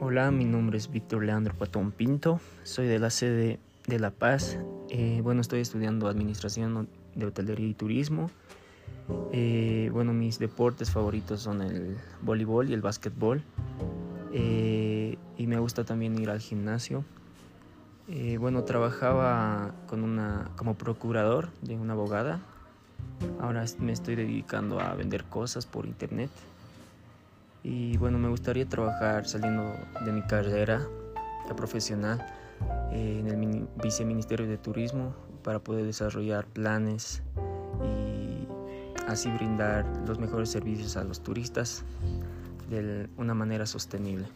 Hola, mi nombre es Víctor Leandro Patón Pinto, soy de la sede de La Paz. Eh, bueno, estoy estudiando Administración de Hotelería y Turismo. Eh, bueno, mis deportes favoritos son el voleibol y el básquetbol. Eh, y me gusta también ir al gimnasio. bueno, trabajaba como procurador de una abogada. Ahora me estoy dedicando a vender cosas por internet. Y bueno, me gustaría trabajar saliendo de mi carrera profesional eh, en el viceministerio de turismo para poder desarrollar planes y así brindar los mejores servicios a los turistas de una manera sostenible.